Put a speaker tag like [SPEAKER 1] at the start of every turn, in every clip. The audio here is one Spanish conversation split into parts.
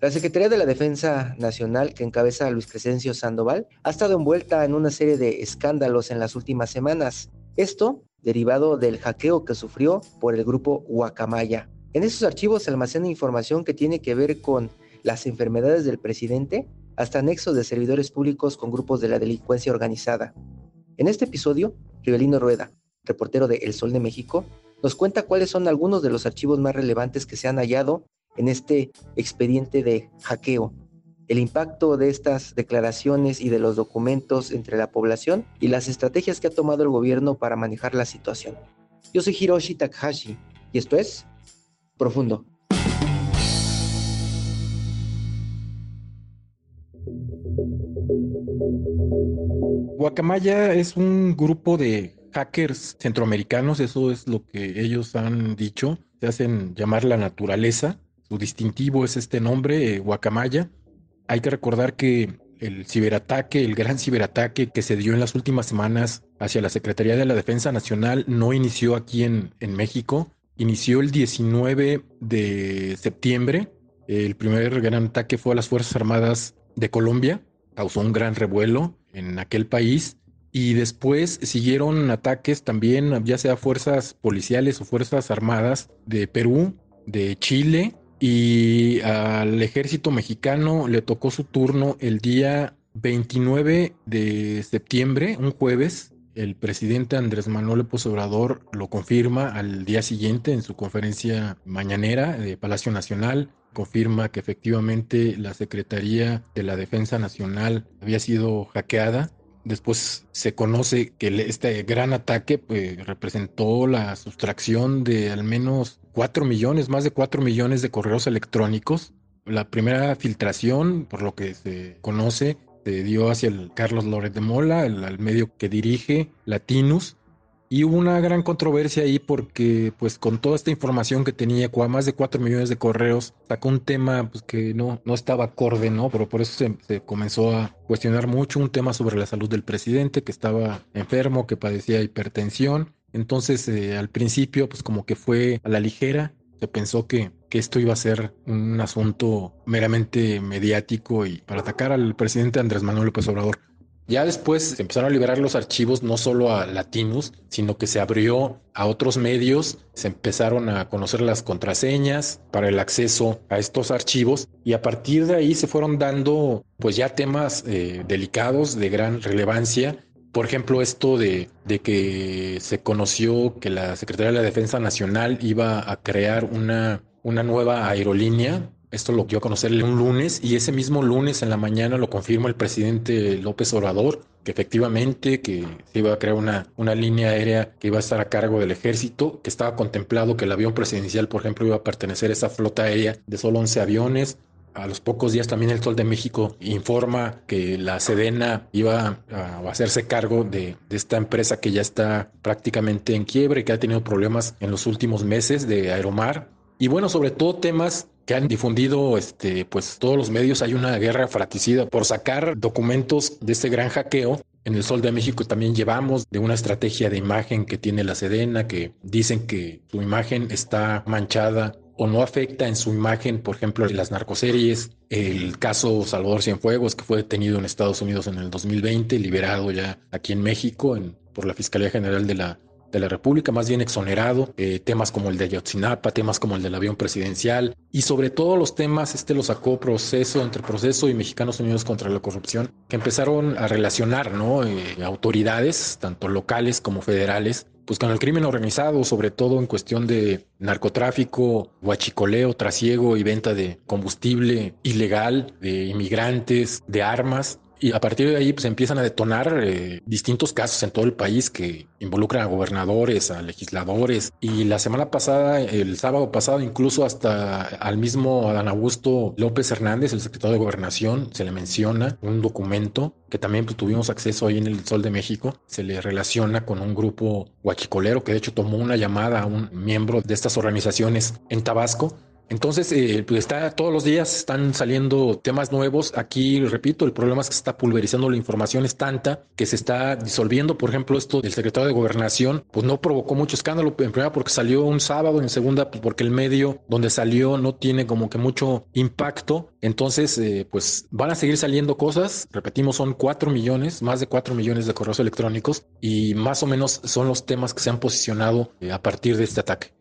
[SPEAKER 1] La Secretaría de la Defensa Nacional, que encabeza Luis Crescencio Sandoval, ha estado envuelta en una serie de escándalos en las últimas semanas. Esto derivado del hackeo que sufrió por el grupo Guacamaya. En esos archivos se almacena información que tiene que ver con las enfermedades del presidente, hasta nexos de servidores públicos con grupos de la delincuencia organizada. En este episodio, Rivelino Rueda, reportero de El Sol de México, nos cuenta cuáles son algunos de los archivos más relevantes que se han hallado en este expediente de hackeo, el impacto de estas declaraciones y de los documentos entre la población y las estrategias que ha tomado el gobierno para manejar la situación. Yo soy Hiroshi Takahashi y esto es Profundo.
[SPEAKER 2] Guacamaya es un grupo de hackers centroamericanos, eso es lo que ellos han dicho, se hacen llamar la naturaleza su distintivo es este nombre, eh, Guacamaya. Hay que recordar que el ciberataque, el gran ciberataque que se dio en las últimas semanas hacia la Secretaría de la Defensa Nacional no inició aquí en, en México, inició el 19 de septiembre. El primer gran ataque fue a las Fuerzas Armadas de Colombia, causó un gran revuelo en aquel país y después siguieron ataques también, ya sea fuerzas policiales o fuerzas armadas de Perú, de Chile y al ejército mexicano le tocó su turno el día 29 de septiembre, un jueves. El presidente Andrés Manuel López Obrador lo confirma al día siguiente en su conferencia mañanera de Palacio Nacional. Confirma que efectivamente la Secretaría de la Defensa Nacional había sido hackeada Después se conoce que este gran ataque pues, representó la sustracción de al menos 4 millones, más de 4 millones de correos electrónicos. La primera filtración, por lo que se conoce, se dio hacia el Carlos Loret de Mola, el, medio que dirige Latinus, y hubo una gran controversia ahí porque, pues, con toda esta información que tenía, más de 4 millones de correos, sacó un tema pues, que no, no estaba acorde, ¿no? Pero por eso se, comenzó a cuestionar mucho un tema sobre la salud del presidente, que estaba enfermo, que padecía hipertensión. Entonces, eh, al principio, pues, como que fue a la ligera. Se pensó que, que esto iba a ser un asunto meramente mediático y para atacar al presidente Andrés Manuel López Obrador. Ya después se empezaron a liberar los archivos no solo a Latinus, sino que se abrió a otros medios, se empezaron a conocer las contraseñas para el acceso a estos archivos y a partir de ahí se fueron dando pues ya temas eh, delicados de gran relevancia. Por ejemplo, esto de, de que se conoció que la Secretaría de la Defensa Nacional iba a crear una, una nueva aerolínea esto lo dio a conocer un lunes y ese mismo lunes en la mañana lo confirma el presidente López Obrador, que efectivamente que se iba a crear una, una línea aérea que iba a estar a cargo del ejército, que estaba contemplado que el avión presidencial, por ejemplo, iba a pertenecer a esa flota aérea de solo 11 aviones. A los pocos días también el Sol de México informa que la Sedena iba a hacerse cargo de, esta empresa que ya está prácticamente en quiebre, que ha tenido problemas en los últimos meses de Aeromar. Y bueno, sobre todo temas que han difundido este, pues todos los medios, hay una guerra fratricida por sacar documentos de este gran hackeo. En el Sol de México también llevamos de una estrategia de imagen que tiene la Sedena, que dicen que su imagen está manchada o no afecta en su imagen, por ejemplo, las narcoseries, el caso Salvador Cienfuegos, que fue detenido en Estados Unidos en el 2020, liberado ya aquí en México por la Fiscalía General de la de la República, más bien exonerado, eh, temas como el de Ayotzinapa, temas como el del avión presidencial y sobre todo los temas, este lo sacó proceso entre proceso y Mexicanos Unidos contra la Corrupción, que empezaron a relacionar, ¿no? Eh, autoridades, tanto locales como federales, pues con el crimen organizado, sobre todo en cuestión de narcotráfico, huachicoleo, trasiego y venta de combustible ilegal, de inmigrantes, de armas Y a partir de ahí pues empiezan a detonar eh, distintos casos en todo el país que involucran a gobernadores, a legisladores. Y la semana pasada, el sábado pasado, incluso hasta al mismo Adán Augusto López Hernández, el secretario de Gobernación, se le menciona un documento que también pues, tuvimos acceso ahí en el Sol de México. Se le relaciona con un grupo guachicolero que de hecho tomó una llamada a un miembro de estas organizaciones en Tabasco entonces, eh, pues está todos los días están saliendo temas nuevos. Aquí, repito, el problema es que se está pulverizando la información es tanta que se está disolviendo. Por ejemplo, esto del secretario de Gobernación, pues no provocó mucho escándalo. En primera, porque salió un sábado, en segunda, pues porque el medio donde salió no tiene como que mucho impacto. Entonces, eh, pues van a seguir saliendo cosas. Repetimos, son cuatro millones, más de cuatro millones de correos electrónicos y más o menos son los temas que se han posicionado eh, a partir de este ataque.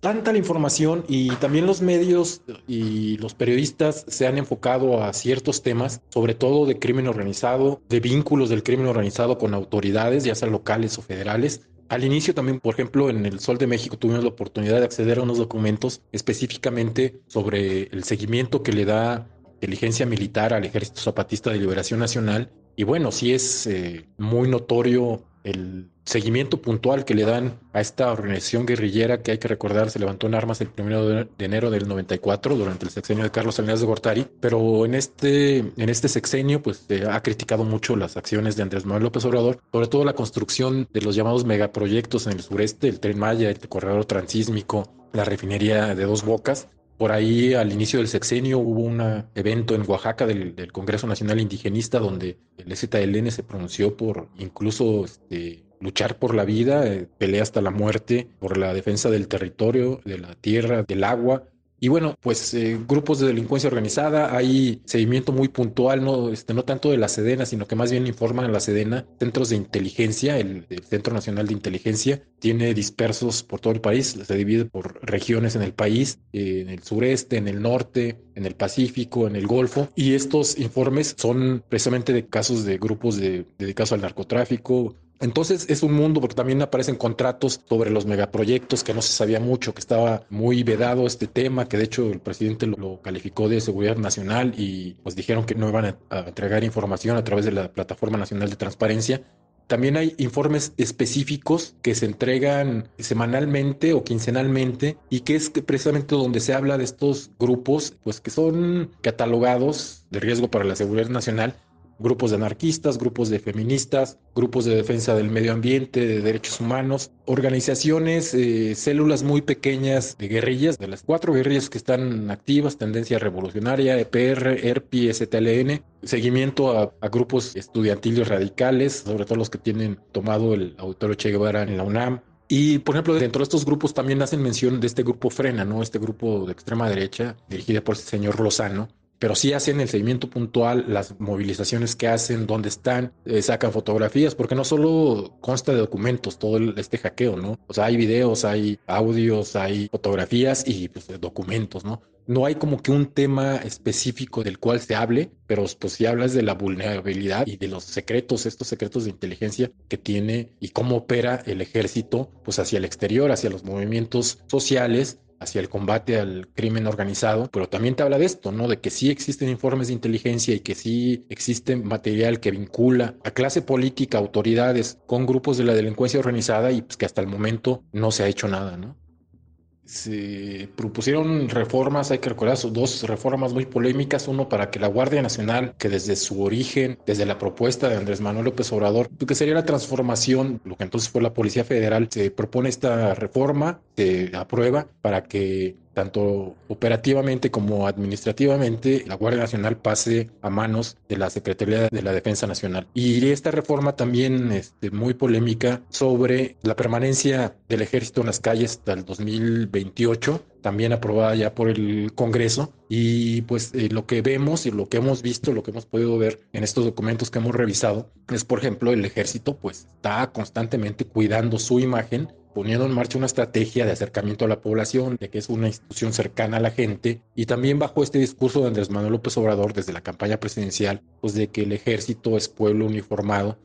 [SPEAKER 2] Tanta la información y también los medios y los periodistas se han enfocado a ciertos temas, sobre todo de crimen organizado, de vínculos del crimen organizado con autoridades, ya sean locales o federales. Al inicio también, por ejemplo, en el Sol de México tuvimos la oportunidad de acceder a unos documentos específicamente sobre el seguimiento que le da inteligencia militar al Ejército Zapatista de Liberación Nacional. Y bueno, sí es eh, muy notorio el seguimiento puntual que le dan a esta organización guerrillera que hay que recordar se levantó en armas el primero de enero del 94 durante el sexenio de Carlos Salinas de Gortari, pero en este, en este sexenio pues ha criticado mucho las acciones de Andrés Manuel López Obrador, sobre todo la construcción de los llamados megaproyectos en el sureste, el Tren Maya, el corredor transísmico, la refinería de dos bocas, por ahí al inicio del sexenio hubo un evento en Oaxaca del, Congreso Nacional Indigenista donde el ZLN se pronunció por incluso este, luchar por la vida, eh, pelea hasta la muerte, por la defensa del territorio, de la tierra, del agua. Y bueno, pues eh, grupos de delincuencia organizada, hay seguimiento muy puntual, no, este, no tanto de la Sedena, sino que más bien informan a la Sedena, centros de inteligencia, el, Centro Nacional de Inteligencia, tiene dispersos por todo el país, se divide por regiones en el país, en el sureste, en el norte, en el Pacífico, en el Golfo, y estos informes son precisamente de casos de grupos de, dedicados al narcotráfico, entonces es un mundo porque también aparecen contratos sobre los megaproyectos que no se sabía mucho, que estaba muy vedado este tema, que de hecho el presidente lo, calificó de seguridad nacional y pues dijeron que no iban a, a entregar información a través de la Plataforma Nacional de Transparencia. También hay informes específicos que se entregan semanalmente o quincenalmente y que es precisamente donde se habla de estos grupos, pues que son catalogados de riesgo para la seguridad nacional grupos de anarquistas, grupos de feministas, grupos de defensa del medio ambiente, de derechos humanos, organizaciones, eh, células muy pequeñas de guerrillas, de las cuatro guerrillas que están activas, Tendencia Revolucionaria, EPR, ERPI, STLN, seguimiento a, a, grupos estudiantiles radicales, sobre todo los que tienen tomado el auditorio Che Guevara en la UNAM. Y, por ejemplo, dentro de estos grupos también hacen mención de este grupo Frena, ¿no? Este grupo de extrema derecha, dirigido por el señor Lozano, pero sí hacen el seguimiento puntual, las movilizaciones que hacen, dónde están, eh, sacan fotografías, porque no solo consta de documentos todo este hackeo, ¿no? O sea, hay videos, hay audios, hay fotografías y pues, documentos, ¿no? No hay como que un tema específico del cual se hable, pero pues si hablas de la vulnerabilidad y de los secretos, estos secretos de inteligencia que tiene y cómo opera el ejército, pues hacia el exterior, hacia los movimientos sociales hacia el combate al crimen organizado, pero también te habla de esto, ¿no? De que sí existen informes de inteligencia y que sí existe material que vincula a clase política, autoridades con grupos de la delincuencia organizada y pues que hasta el momento no se ha hecho nada, ¿no? Se propusieron reformas, hay que recordar dos reformas muy polémicas, uno para que la Guardia Nacional, que desde su origen, desde la propuesta de Andrés Manuel López Obrador, que sería la transformación, lo que entonces fue la Policía Federal, se propone esta reforma, se aprueba para que tanto operativamente como administrativamente, la Guardia Nacional pase a manos de la Secretaría de la Defensa Nacional. Y esta reforma también es este, muy polémica sobre la permanencia del ejército en las calles hasta el 2028 también aprobada ya por el Congreso. Y pues eh, lo que vemos y lo que hemos visto, lo que hemos podido ver en estos documentos que hemos revisado, es por ejemplo el ejército pues está constantemente cuidando su imagen poniendo en marcha una estrategia de acercamiento a la población, de que es una institución cercana a la gente, y también bajo este discurso de Andrés Manuel López Obrador desde la campaña presidencial, pues de que el ejército es pueblo uniformado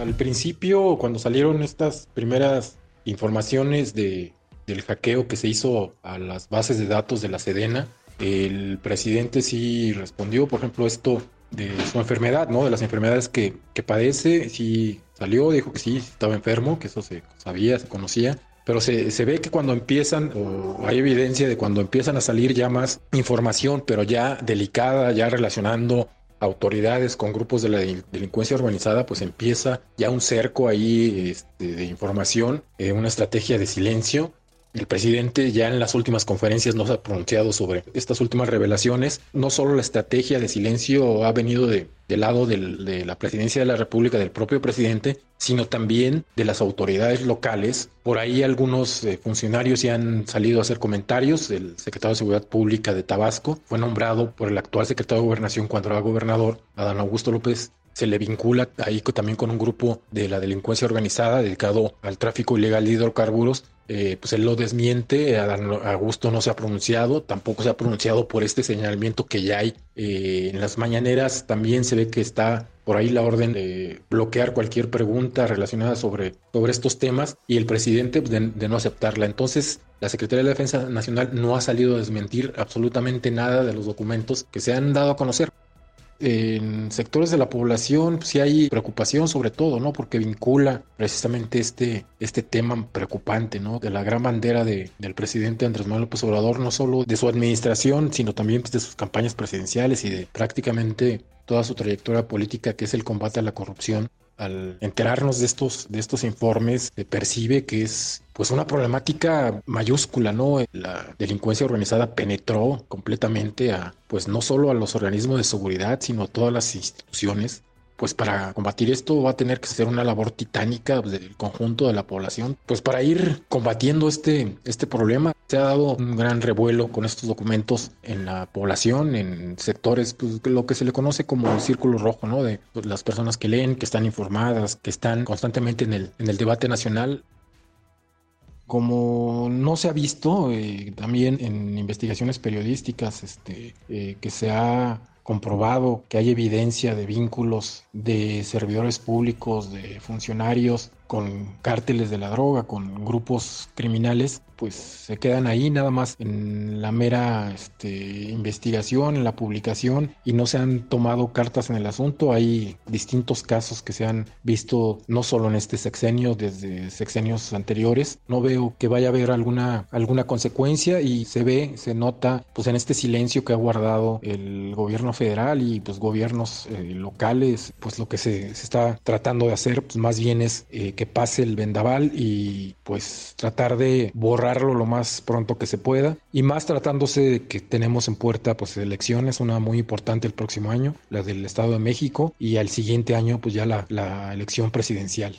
[SPEAKER 2] Al principio, cuando salieron estas primeras informaciones de, del hackeo que se hizo a las bases de datos de la Sedena, el presidente sí respondió, por ejemplo, esto de su enfermedad, ¿no? De las enfermedades que, que padece, sí salió, dijo que sí, estaba enfermo, que eso se sabía, se conocía, pero se, se, ve que cuando empiezan, o hay evidencia de cuando empiezan a salir ya más información, pero ya delicada, ya relacionando autoridades con grupos de la delincuencia organizada, pues empieza ya un cerco ahí este, de información, eh, una estrategia de silencio el presidente ya en las últimas conferencias nos ha pronunciado sobre estas últimas revelaciones. No solo la estrategia de silencio ha venido de, del lado de la presidencia de la República, del propio presidente, sino también de las autoridades locales. Por ahí algunos eh, funcionarios ya han salido a hacer comentarios. El secretario de Seguridad Pública de Tabasco fue nombrado por el actual secretario de Gobernación cuando era gobernador, Adán Augusto López se le vincula ahí también con un grupo de la delincuencia organizada dedicado al tráfico ilegal de hidrocarburos eh, pues él lo desmiente, Augusto no se ha pronunciado, tampoco se ha pronunciado por este señalamiento que ya hay eh, en las mañaneras, también se ve que está por ahí la orden de bloquear cualquier pregunta relacionada sobre, sobre estos temas y el presidente pues, de, no aceptarla. Entonces, la Secretaría de la Defensa Nacional no ha salido a desmentir absolutamente nada de los documentos que se han dado a conocer en sectores de la población sí hay preocupación sobre todo, ¿no? Porque vincula precisamente este, este tema preocupante, ¿no? De la gran bandera de, del presidente Andrés Manuel López Obrador, no solo de su administración, sino también pues, de sus campañas presidenciales y de prácticamente toda su trayectoria política, que es el combate a la corrupción al enterarnos de estos, de estos informes, se percibe que es pues una problemática mayúscula, ¿no? La delincuencia organizada penetró completamente a, pues no solo a los organismos de seguridad, sino a todas las instituciones pues para combatir esto va a tener que ser una labor titánica del conjunto de la población, pues para ir combatiendo este, este problema. Se ha dado un gran revuelo con estos documentos en la población, en sectores, pues lo que se le conoce como el círculo rojo, ¿no? De las personas que leen, que están informadas, que están constantemente en el, en el debate nacional como no se ha visto eh, también en investigaciones periodísticas este, eh, que se ha comprobado que hay evidencia de vínculos de servidores públicos, de funcionarios con cárteles de la droga, con grupos criminales, pues se quedan ahí nada más en la mera este, investigación, en la publicación y no se han tomado cartas en el asunto. Hay distintos casos que se han visto no solo en este sexenio, desde sexenios anteriores. No veo que vaya a haber alguna, alguna consecuencia y se ve, se nota pues en este silencio que ha guardado el gobierno federal y pues gobiernos eh, locales, pues lo que se, se, está tratando de hacer pues más bien es eh, que pase el vendaval y pues tratar de borrarlo lo más pronto que se pueda y más tratándose de que tenemos en puerta pues elecciones, una muy importante el próximo año, la del Estado de México y al siguiente año pues ya la, la elección presidencial.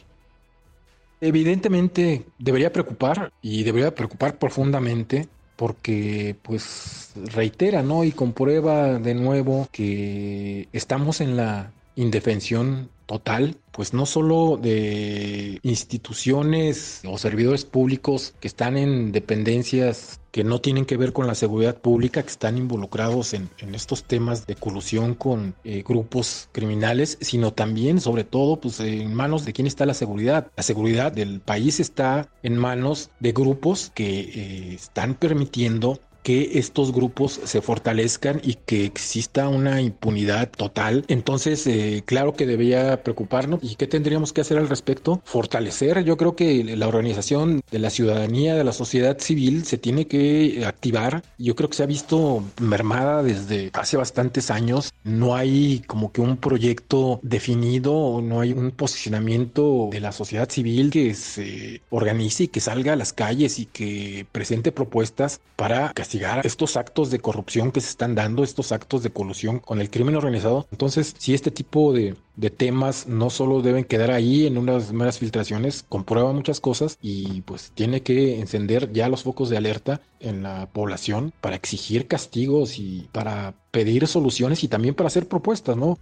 [SPEAKER 2] Evidentemente debería preocupar y debería preocupar profundamente porque pues reitera, ¿no? Y comprueba de nuevo que estamos en la indefensión total, pues no solo de instituciones o servidores públicos que están en dependencias que no tienen que ver con la seguridad pública, que están involucrados en, estos temas de colusión con eh, grupos criminales, sino también, sobre todo, pues en manos de quién está la seguridad. La seguridad del país está en manos de grupos que eh, están permitiendo que estos grupos se fortalezcan y que exista una impunidad total. Entonces, eh, claro que debería preocuparnos. ¿Y qué tendríamos que hacer al respecto? Fortalecer. Yo creo que la organización de la ciudadanía, de la sociedad civil, se tiene que activar. Yo creo que se ha visto mermada desde hace bastantes años. No hay como que un proyecto definido, no hay un posicionamiento de la sociedad civil que se organice y que salga a las calles y que presente propuestas para que estos actos de corrupción que se están dando, estos actos de colusión con el crimen organizado. Entonces, si este tipo de, temas no solo deben quedar ahí en unas meras filtraciones, comprueba muchas cosas y pues tiene que encender ya los focos de alerta en la población para exigir castigos y para pedir soluciones y también para hacer propuestas, ¿no?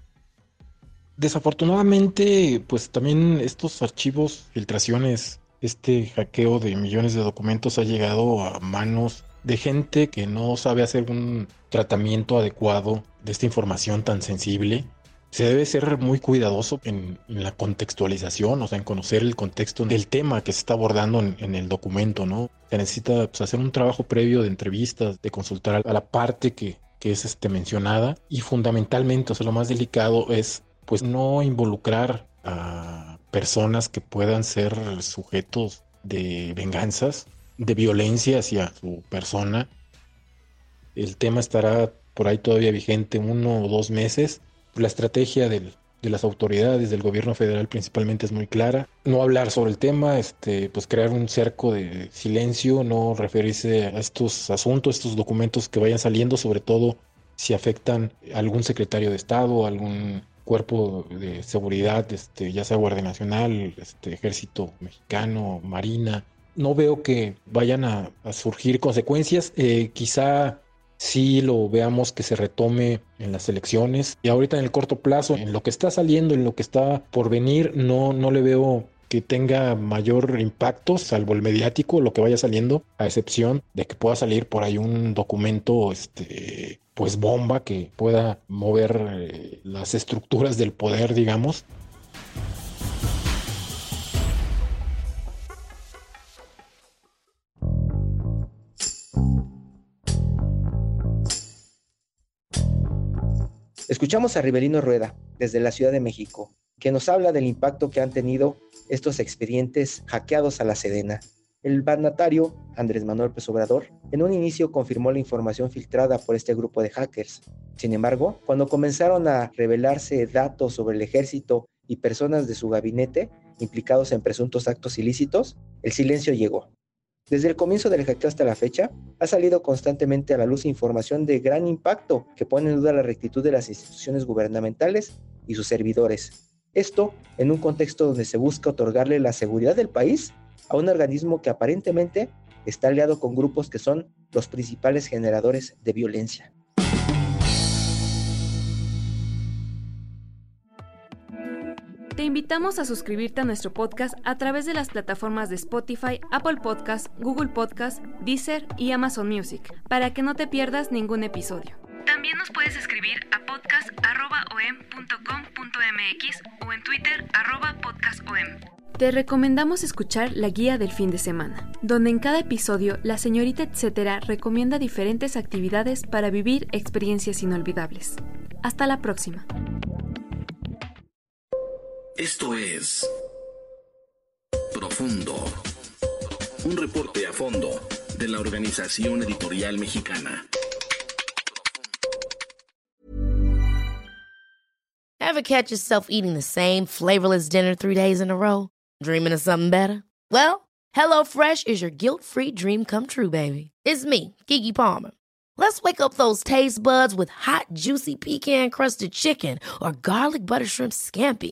[SPEAKER 2] Desafortunadamente, pues también estos archivos, filtraciones, este hackeo de millones de documentos ha llegado a manos de gente que no sabe hacer un tratamiento adecuado de esta información tan sensible se debe ser muy cuidadoso en, la contextualización, o sea, en conocer el contexto del tema que se está abordando en, el documento, ¿no? Se necesita pues, hacer un trabajo previo de entrevistas, de consultar a la parte que, que es este, mencionada y fundamentalmente, o sea, lo más delicado es pues no involucrar a personas que puedan ser sujetos de venganzas, de violencia hacia su persona. El tema estará por ahí todavía vigente uno o dos meses la estrategia de las autoridades del gobierno federal principalmente es muy clara. No hablar sobre el tema, este, pues crear un cerco de silencio, no referirse a estos asuntos, estos documentos que vayan saliendo, sobre todo si afectan a algún secretario de Estado, algún cuerpo de seguridad, este, ya sea Guardia Nacional, este, Ejército Mexicano, Marina. No veo que vayan a, surgir consecuencias. Eh, quizá sí lo veamos que se retome en las elecciones. Y ahorita en el corto plazo, en lo que está saliendo, en lo que está por venir, no, no le veo que tenga mayor impacto, salvo el mediático, lo que vaya saliendo, a excepción de que pueda salir por ahí un documento, este, pues bomba que pueda mover eh, las estructuras del poder, digamos,
[SPEAKER 1] Escuchamos a Riverino Rueda, desde la Ciudad de México, que nos habla del impacto que han tenido estos expedientes hackeados a la Sedena. El mandatario, Andrés Manuel Obrador, en un inicio confirmó la información filtrada por este grupo de hackers. Sin embargo, cuando comenzaron a revelarse datos sobre el ejército y personas de su gabinete implicados en presuntos actos ilícitos, el silencio llegó. Desde el comienzo del hackeo hasta la fecha, ha salido constantemente a la luz información de gran impacto que pone en duda la rectitud de las instituciones gubernamentales y sus servidores. Esto en un contexto donde se busca otorgarle la seguridad del país a un organismo que aparentemente está aliado con grupos que son los principales generadores de violencia.
[SPEAKER 3] Te invitamos a suscribirte a nuestro podcast a través de las plataformas de Spotify, Apple Podcast, Google Podcast, Deezer y Amazon Music, para que no te pierdas ningún episodio. También nos puedes escribir a podcast.om.com.mx o en Twitter podcastom. Te recomendamos escuchar la guía del fin de semana, donde en cada episodio la señorita etcétera recomienda diferentes actividades para vivir experiencias inolvidables. Hasta la próxima.
[SPEAKER 4] Esto es Profundo. Un reporte a fondo de la Organización Editorial Mexicana.
[SPEAKER 5] Ever catch yourself eating the same flavorless dinner three days in a row? Dreaming of something better? Well, HelloFresh is your guilt-free dream come true, baby. It's me, Kiki Palmer. Let's wake up those taste buds with hot, juicy pecan-crusted chicken or garlic butter shrimp scampi.